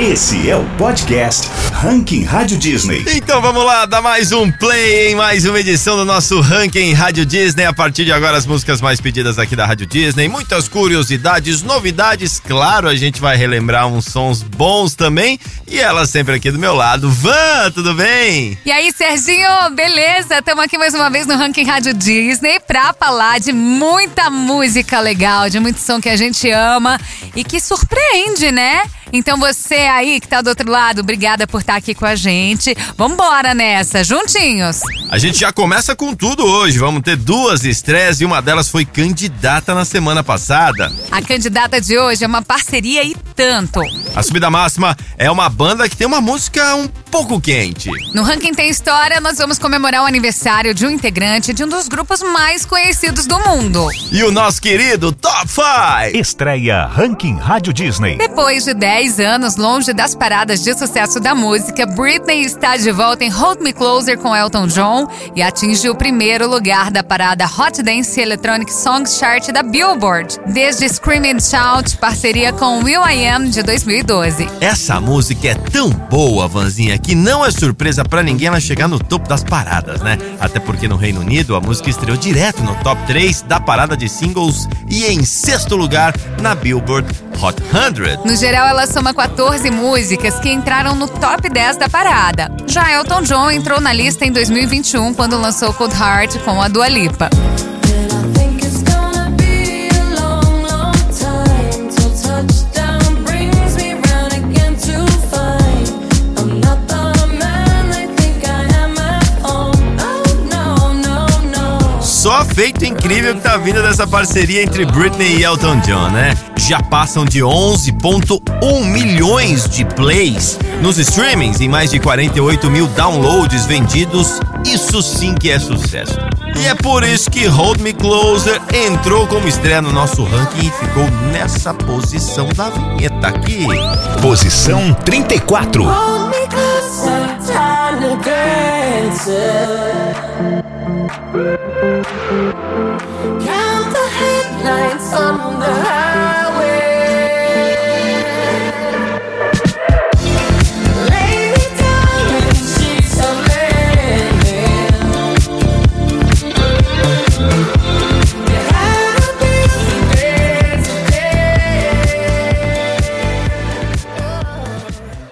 Esse é o podcast Ranking Rádio Disney. Então vamos lá, dar mais um play em mais uma edição do nosso Ranking Rádio Disney. A partir de agora, as músicas mais pedidas aqui da Rádio Disney. Muitas curiosidades, novidades. Claro, a gente vai relembrar uns sons bons também. E ela sempre aqui do meu lado. Van, tudo bem? E aí, Serginho, beleza? Estamos aqui mais uma vez no Ranking Rádio Disney pra falar de muita música legal, de muito som que a gente ama e que surpreende, né? Então você aí que tá do outro lado, obrigada por estar aqui com a gente. Vambora nessa, juntinhos. A gente já começa com tudo hoje. Vamos ter duas estreias e uma delas foi candidata na semana passada. A candidata de hoje é uma parceria e tanto. A Subida Máxima é uma banda que tem uma música um pouco quente. No Ranking Tem História, nós vamos comemorar o aniversário de um integrante de um dos grupos mais conhecidos do mundo. E o nosso querido Top 5. Estreia Ranking Rádio Disney. Depois de 10 anos longe das paradas de sucesso da música, Britney está de volta em Hold Me Closer com Elton John e atinge o primeiro lugar da parada Hot Dance Electronic Songs Chart da Billboard, desde Scream and Shout, parceria com Will I Am de 2012. Essa música é tão boa, Vanzinha, que não é surpresa para ninguém ela chegar no topo das paradas, né? Até porque no Reino Unido a música estreou direto no top 3 da parada de singles e em sexto lugar na Billboard Hot 100. No geral, ela soma 14 músicas que entraram no top 10 da parada. Já Elton John entrou na lista em 2021 quando lançou Cold Heart com a Dua Lipa. Feito incrível que tá vindo dessa parceria entre Britney e Elton John, né? Já passam de 11,1 milhões de plays nos streamings e mais de 48 mil downloads vendidos. Isso sim que é sucesso. E é por isso que Hold Me Closer entrou como estreia no nosso ranking e ficou nessa posição da vinheta aqui. Posição 34. Hold me closer, time to dance. Count the headlights on the highway.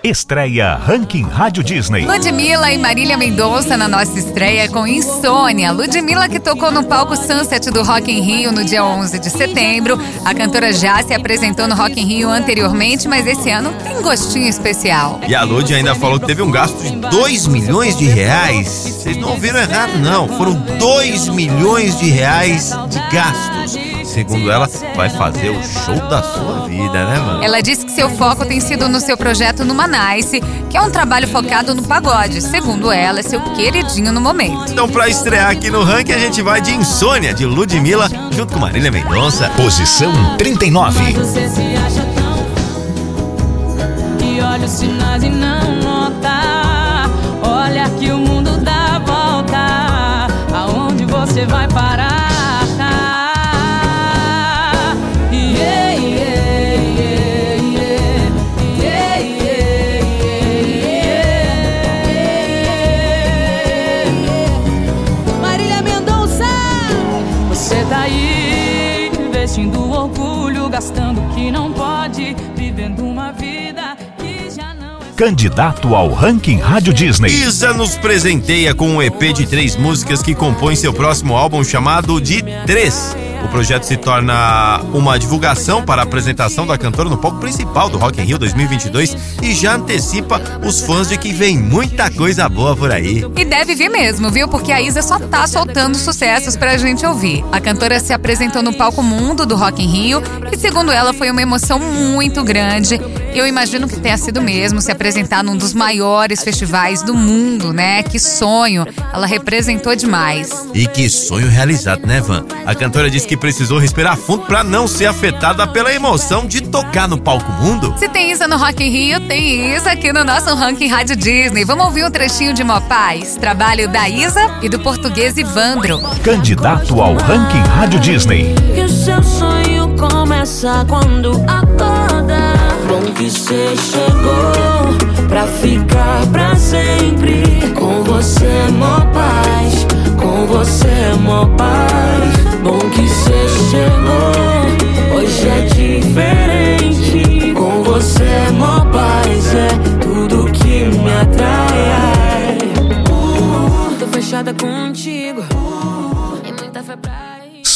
Estreia Ranking Rádio Disney. Ludmilla e Marília Mendonça na nossa estreia com Insônia. Ludmilla que tocou no palco Sunset do Rock in Rio no dia 11 de setembro. A cantora já se apresentou no Rock in Rio anteriormente, mas esse ano tem gostinho especial. E a Lud ainda falou que teve um gasto de 2 milhões de reais. Vocês não ouviram errado, não. Foram 2 milhões de reais de gastos. Segundo ela, vai fazer o show da sua vida, né, mano? Ela disse que seu foco tem sido no seu projeto Numa Nice, que é um trabalho focado no pagode. Segundo ela, é seu queridinho no momento. Então, pra estrear aqui no ranking, a gente vai de Insônia, de Ludmilla, junto com Marília Mendonça. Posição 39. Você se acha tão E olha os sinais e não nota Olha que o mundo dá volta Aonde você vai parar? Orgulho Gastando o que não pode Vivendo uma vida que já não é Candidato ao Ranking Rádio Disney. Isa nos presenteia com um EP de três músicas que compõem seu próximo álbum chamado de Três. O projeto se torna uma divulgação para a apresentação da cantora no palco principal do Rock in Rio 2022 e já antecipa os fãs de que vem muita coisa boa por aí. E deve vir mesmo, viu? Porque a Isa só tá soltando sucessos pra gente ouvir. A cantora se apresentou no palco mundo do Rock in Rio e, segundo ela, foi uma emoção muito grande. Eu imagino que tenha sido mesmo se apresentar num dos maiores festivais do mundo, né? Que sonho! Ela representou demais. E que sonho realizado, né, Van? A cantora disse que precisou respirar fundo para não ser afetada pela emoção de tocar no palco mundo. Se tem Isa no Rock in Rio, tem Isa aqui no nosso ranking Rádio Disney. Vamos ouvir um trechinho de Mó Paz, trabalho da Isa e do português Ivandro. Candidato ao Ranking Rádio Disney. E o seu sonho começa quando acorda. Bom que cê chegou pra ficar pra sempre. Com você é mó paz, com você é mó paz. Bom que cê chegou, hoje é diferente. Com você é mó paz, é tudo que me atrai. Uh, tô fechada contigo,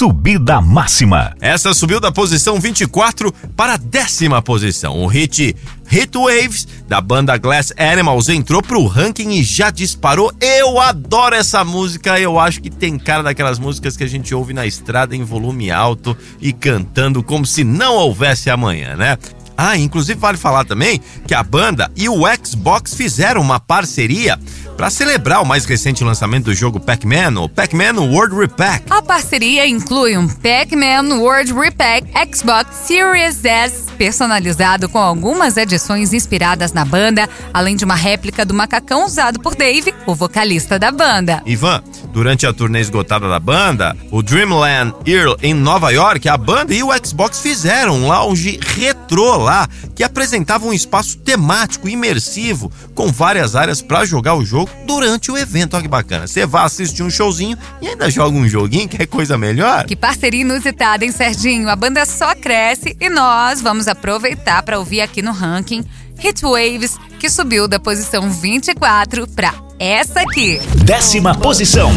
Subida máxima. Essa subiu da posição 24 para a décima posição. O hit Hit Waves da banda Glass Animals entrou pro ranking e já disparou. Eu adoro essa música. Eu acho que tem cara daquelas músicas que a gente ouve na estrada em volume alto e cantando como se não houvesse amanhã, né? Ah, inclusive vale falar também que a banda e o Xbox fizeram uma parceria para celebrar o mais recente lançamento do jogo Pac-Man, o Pac-Man World Repack. A parceria inclui um Pac-Man World Repack Xbox Series S personalizado com algumas edições inspiradas na banda, além de uma réplica do macacão usado por Dave, o vocalista da banda. Ivan, durante a turnê esgotada da banda, o Dreamland Earl em Nova York, a banda e o Xbox fizeram um lounge retrô lá, que apresentava um espaço temático imersivo com várias áreas para jogar o jogo durante o evento. Olha que bacana. Você vai assistir um showzinho e ainda joga um joguinho, que é coisa melhor. Que parceria inusitada, hein, Serginho? A banda só cresce e nós vamos aproveitar para ouvir aqui no ranking Hit Waves, que subiu da posição 24 para essa aqui. Décima posição.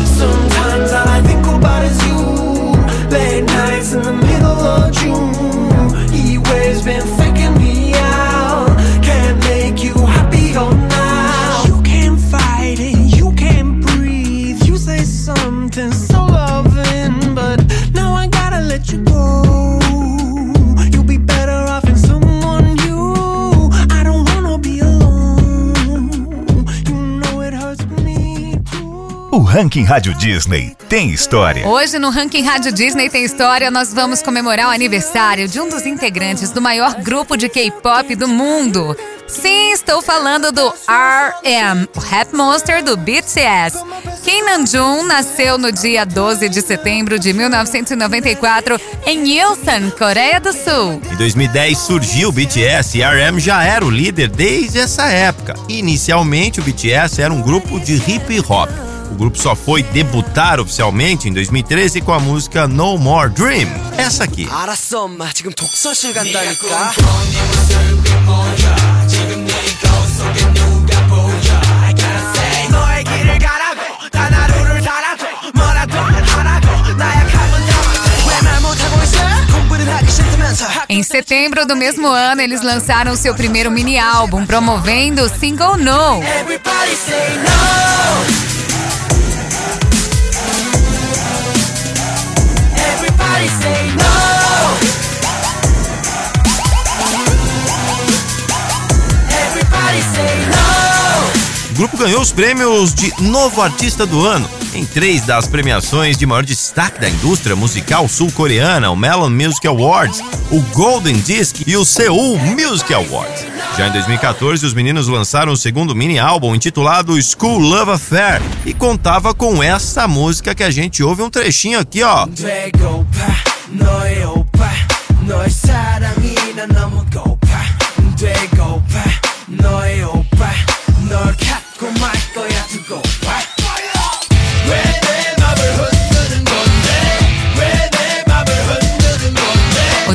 Late nights in the middle of June. Waves been O ranking Rádio Disney tem história. Hoje no Ranking Rádio Disney tem história, nós vamos comemorar o aniversário de um dos integrantes do maior grupo de K-pop do mundo. Sim, estou falando do RM, o Rap Monster do BTS. Kim Namjoon nasceu no dia 12 de setembro de 1994 em Ilsan, Coreia do Sul. Em 2010 surgiu o BTS e RM já era o líder desde essa época. Inicialmente o BTS era um grupo de hip hop. O grupo só foi debutar oficialmente em 2013 com a música No More Dream. Essa aqui. 알았어 엄마 지금 독서실 간다니까 너의 길을 가라고 단 하루를 살아도 뭐라도 하라고 나약함은 담아도 왜말 못하고 있어 공부를 하기 싫다면서 Em setembro do mesmo ano, eles lançaram seu primeiro mini álbum promovendo o single No. grupo ganhou os prêmios de Novo Artista do Ano em três das premiações de maior destaque da indústria musical sul-coreana, o Melon Music Awards, o Golden Disc e o Seoul Music Awards. Já em 2014, os meninos lançaram o segundo mini álbum intitulado School Love Affair e contava com essa música que a gente ouve um trechinho aqui, ó. 되고파 너의 오빠 너의 사랑이 난 너무 고파 되고파 너의 오빠 널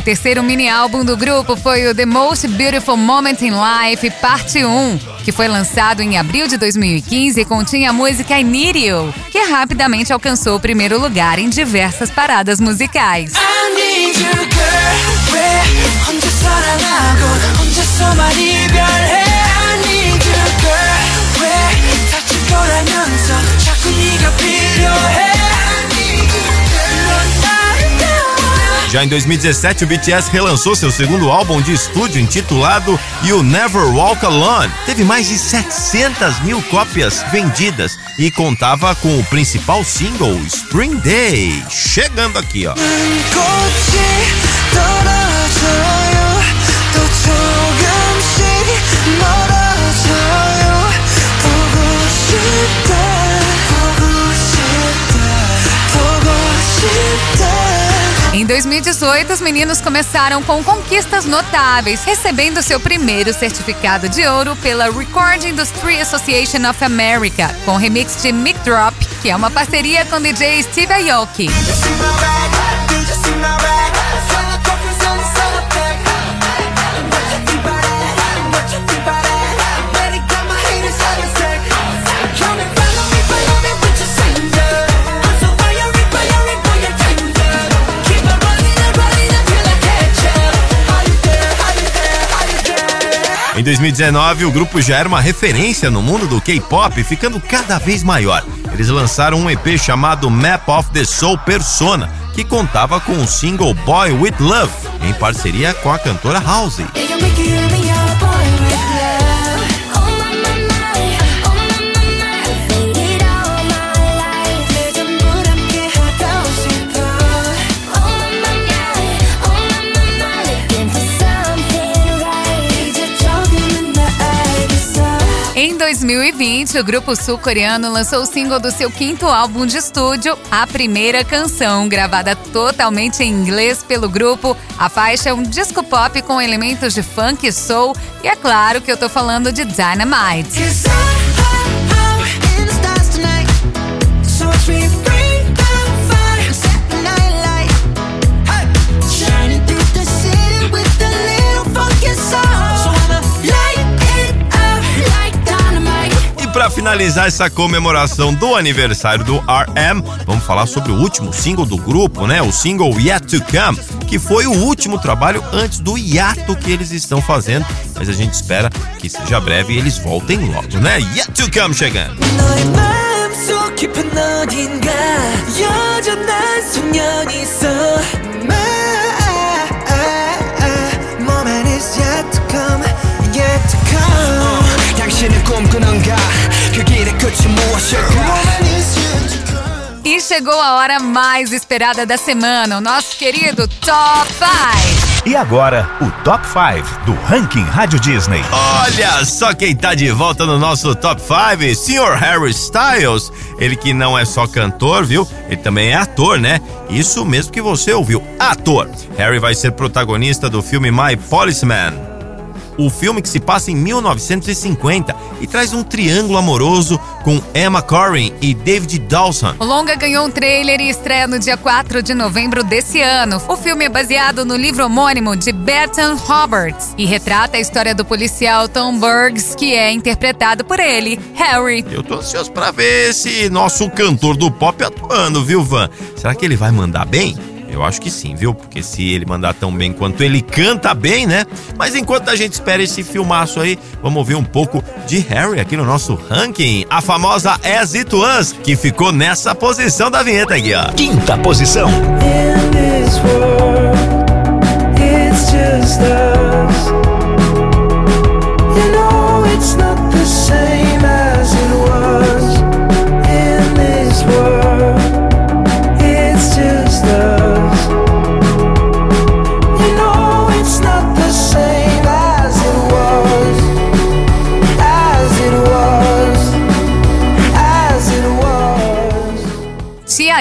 O terceiro mini álbum do grupo foi o The Most Beautiful Moment in Life, parte 1, que foi lançado em abril de 2015 e continha a música I Need You, que rapidamente alcançou o primeiro lugar em diversas paradas musicais. I need you girl 왜 혼자 사랑하고 혼자서만 이별해 I need you girl 왜 다칠 거라면서 자꾸 네가 필요해 Já em 2017, o BTS relançou seu segundo álbum de estúdio intitulado You Never Walk Alone. Teve mais de 700 mil cópias vendidas e contava com o principal single Spring Day. Chegando aqui, ó. Em 2018, os meninos começaram com conquistas notáveis, recebendo seu primeiro certificado de ouro pela Recording Industry Association of America, com remix de Mic Drop, que é uma parceria com DJ Steve Aoki. Em 2019, o grupo já era uma referência no mundo do K-pop, ficando cada vez maior. Eles lançaram um EP chamado Map of the Soul Persona, que contava com o single Boy With Love, em parceria com a cantora Halsey. 2020, o grupo sul-coreano lançou o single do seu quinto álbum de estúdio, a primeira canção, gravada totalmente em inglês pelo grupo. A faixa é um disco pop com elementos de funk e soul, e é claro que eu tô falando de Dynamite. finalizar essa comemoração do aniversário do RM, vamos falar sobre o último single do grupo, né? O single Yet to Come, que foi o último trabalho antes do hiato que eles estão fazendo. Mas a gente espera que seja breve e eles voltem logo, né? Yet to Come chegando. 당신은 꿈꾸는가 그 길의 끝이 무엇일까 E chegou a hora mais esperada da semana, o nosso querido Top 5. E agora, o Top 5 do Ranking Rádio Disney. Olha só quem tá de volta no nosso Top 5, Sr. Harry Styles. Ele que não é só cantor, viu? Ele também é ator, né? Isso mesmo que você ouviu, ator. Harry vai ser protagonista do filme My Policeman o filme que se passa em 1950 e traz um triângulo amoroso com Emma Corrin e David Dawson. O longa ganhou um trailer e estreia no dia 4 de novembro desse ano. O filme é baseado no livro homônimo de Bertrand Roberts e retrata a história do policial Tom Burgs, que é interpretado por ele, Harry. Eu tô ansioso para ver esse nosso cantor do pop atuando, viu, Van? Será que ele vai mandar bem? Eu acho que sim, viu? Porque se ele mandar tão bem quanto ele canta bem, né? Mas enquanto a gente espera esse filmaço aí, vamos ouvir um pouco de Harry aqui no nosso ranking. A famosa As It Was, que ficou nessa posição da vinheta aqui, ó. Quinta posição.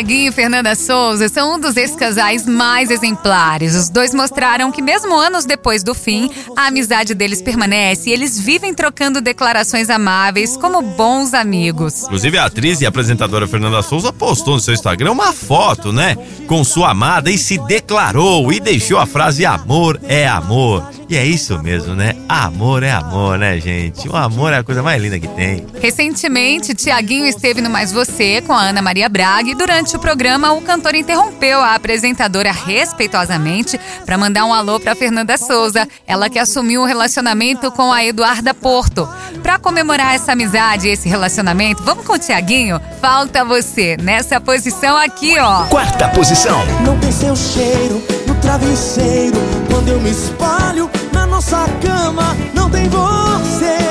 Tiaguinho e Fernanda Souza são um dos ex-casais mais exemplares. Os dois mostraram que, mesmo anos depois do fim, a amizade deles permanece e eles vivem trocando declarações amáveis como bons amigos. Inclusive, a atriz e apresentadora Fernanda Souza postou no seu Instagram uma foto, né? Com sua amada e se declarou e deixou a frase: amor é amor. E é isso mesmo, né? Amor é amor, né, gente? O amor é a coisa mais linda que tem. Recentemente, Tiaguinho esteve no Mais Você com a Ana Maria Braga e durante o programa o cantor interrompeu a apresentadora respeitosamente para mandar um alô para Fernanda Souza, ela que assumiu o relacionamento com a Eduarda Porto. Para comemorar essa amizade e esse relacionamento, vamos com o Tiaguinho? Falta você nessa posição aqui, ó. Quarta posição. Não tem seu cheiro no travesseiro quando eu me espalho na nossa cama não tem você.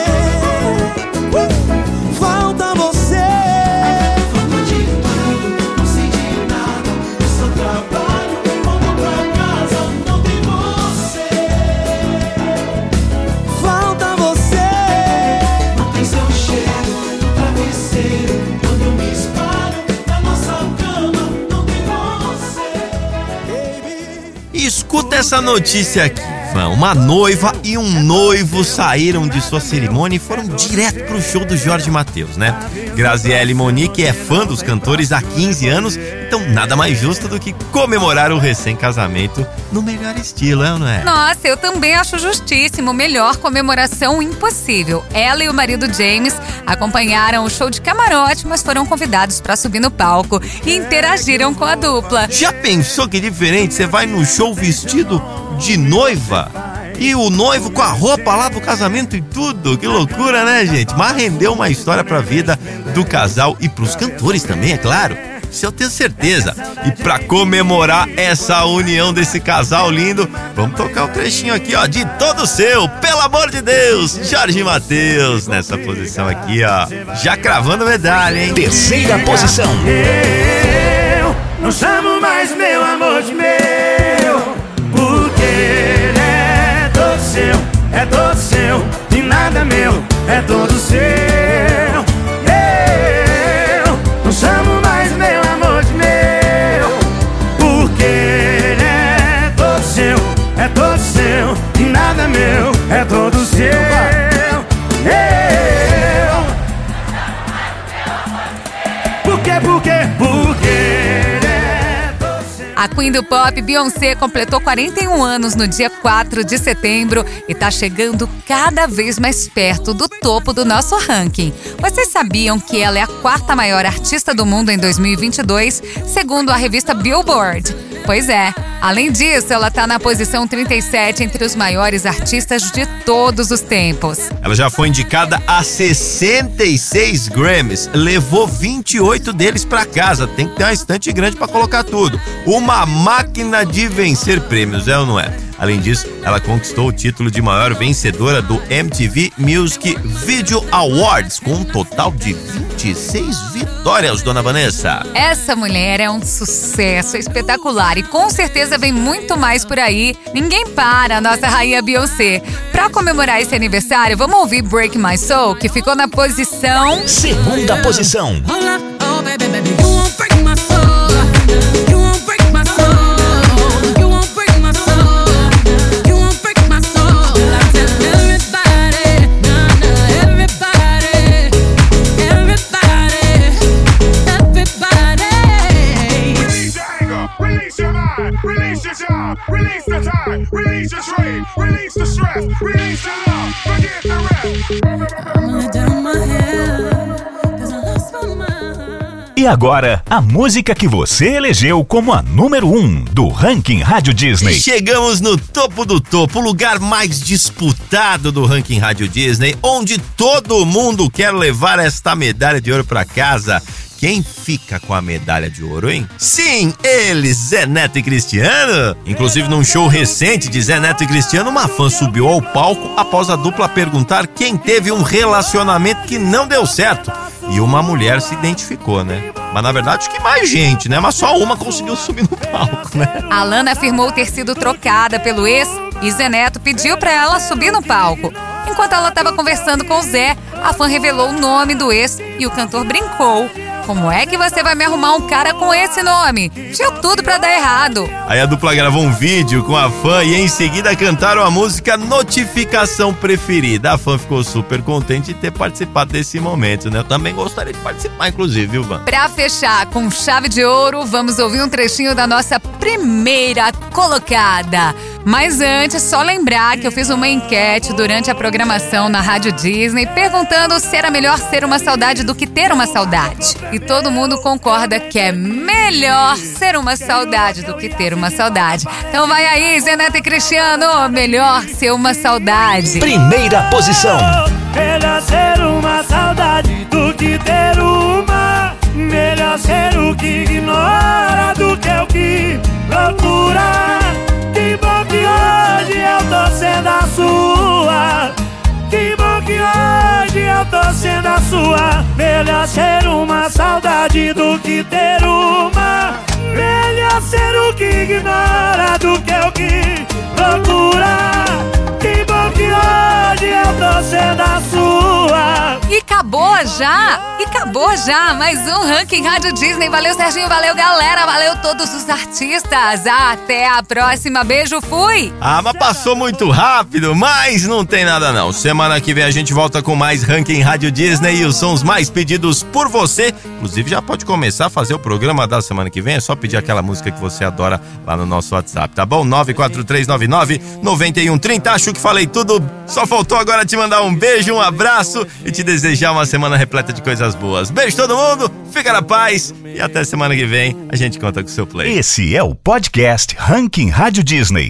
Essa notícia aqui. Uma noiva e um noivo saíram de sua cerimônia e foram direto pro show do Jorge Matheus, né? Graziele Monique é fã dos cantores há 15 anos, então nada mais justo do que comemorar o recém-casamento no melhor estilo, é ou não é? Nossa, eu também acho justíssimo. Melhor comemoração impossível. Ela e o marido James acompanharam o show de camarote, mas foram convidados para subir no palco e interagiram com a dupla. Já pensou que diferente? Você vai no show vestido de noiva. E o noivo com a roupa lá do casamento e tudo. Que loucura, né, gente? Mas rendeu uma história pra vida do casal e pros cantores também, é claro. Isso eu tenho certeza. E para comemorar essa união desse casal lindo, vamos tocar o um trechinho aqui, ó, de todo seu, pelo amor de Deus, Jorge Matheus, nessa posição aqui, ó, já cravando medalha, hein? Terceira posição. Eu não chamo mais meu amor de meu, seu, é todo seu, e nada meu, é todo seu. Queen do Pop, Beyoncé, completou 41 anos no dia 4 de setembro e tá chegando cada vez mais perto do topo do nosso ranking. Vocês sabiam que ela é a quarta maior artista do mundo em 2022, segundo a revista Billboard? Pois é. Além disso, ela tá na posição 37 entre os maiores artistas de todos os tempos. Ela já foi indicada a 66 Grammys, levou 28 deles pra casa. Tem que ter uma estante grande pra colocar tudo. Uma máquina de vencer prêmios, é ou não é? Além disso, ela conquistou o título de maior vencedora do MTV Music Video Awards, com um total de 26 vitórias, dona Vanessa. Essa mulher é um sucesso espetacular e com certeza vem muito mais por aí. Ninguém para a nossa rainha Beyoncé. Pra comemorar esse aniversário, vamos ouvir Break My Soul, que ficou na posição Segunda posição. Up, oh baby, baby, release release the stress, release the love, forget the rest. I'ma let down my hair, 'cause I lost my mind. E agora, a música que você elegeu como a número 1 um do ranking Rádio Disney. Chegamos no topo do topo, o lugar mais disputado do ranking Rádio Disney, onde todo mundo quer levar esta medalha de ouro pra casa. Quem fica com a medalha de ouro, hein? Sim, eles, Zé Neto e Cristiano. Inclusive, num show recente de Zé Neto e Cristiano, uma fã subiu ao palco após a dupla perguntar quem teve um relacionamento que não deu certo. E uma mulher se identificou, né? Mas na verdade, acho que mais gente, né? Mas só uma conseguiu subir no palco, né? A Lana afirmou ter sido trocada pelo ex e Zé Neto pediu pra ela subir no palco. Enquanto ela estava conversando com o Zé, a fã revelou o nome do ex e o cantor brincou. Como é que você vai me arrumar um cara com esse nome? Tinha tudo pra dar errado. Aí a dupla gravou um vídeo com a fã e em seguida cantaram a música Notificação Preferida. A fã ficou super contente de ter participado desse momento, né? Eu também gostaria de participar, inclusive, viu, Van? Pra fechar com chave de ouro, vamos ouvir um trechinho da nossa primeira colocada. Mas antes, só lembrar que eu fiz uma enquete durante a programação na Rádio Disney perguntando se era melhor ser uma saudade do que ter uma saudade. E todo mundo concorda que é melhor ser uma saudade do que ter uma saudade. Então vai aí, Zé Neto e Cristiano, melhor ser uma saudade. Primeira posição. Melhor ser uma saudade do que ter uma. Melhor ser o que ignora do que o que procura. Bom que hoje eu tô sendo a sua. Que bom que hoje eu tô sendo a sua. Melhor ser uma saudade do que ter uma. Melhor ser o que ignora do que o que procura. Que bom que hoje eu tô sendo a sua. Acabou já! E acabou já! Mais um Ranking Rádio Disney. Valeu, Serginho. Valeu, galera. Valeu todos os artistas. Até a próxima. Beijo, fui! Ah, mas passou muito rápido, mas não tem nada não. Semana que vem a gente volta com mais Ranking Rádio Disney e os sons mais pedidos por você. Inclusive já pode começar a fazer o programa da semana que vem. É só pedir aquela música que você adora lá no nosso WhatsApp, tá bom? 94399 9130. Acho que falei tudo. Só faltou agora te mandar um beijo, um abraço e te desejar uma semana repleta de coisas boas. Beijo todo mundo, fica na paz e até semana que vem a gente conta com o seu play. Esse é o podcast Ranking Rádio Disney.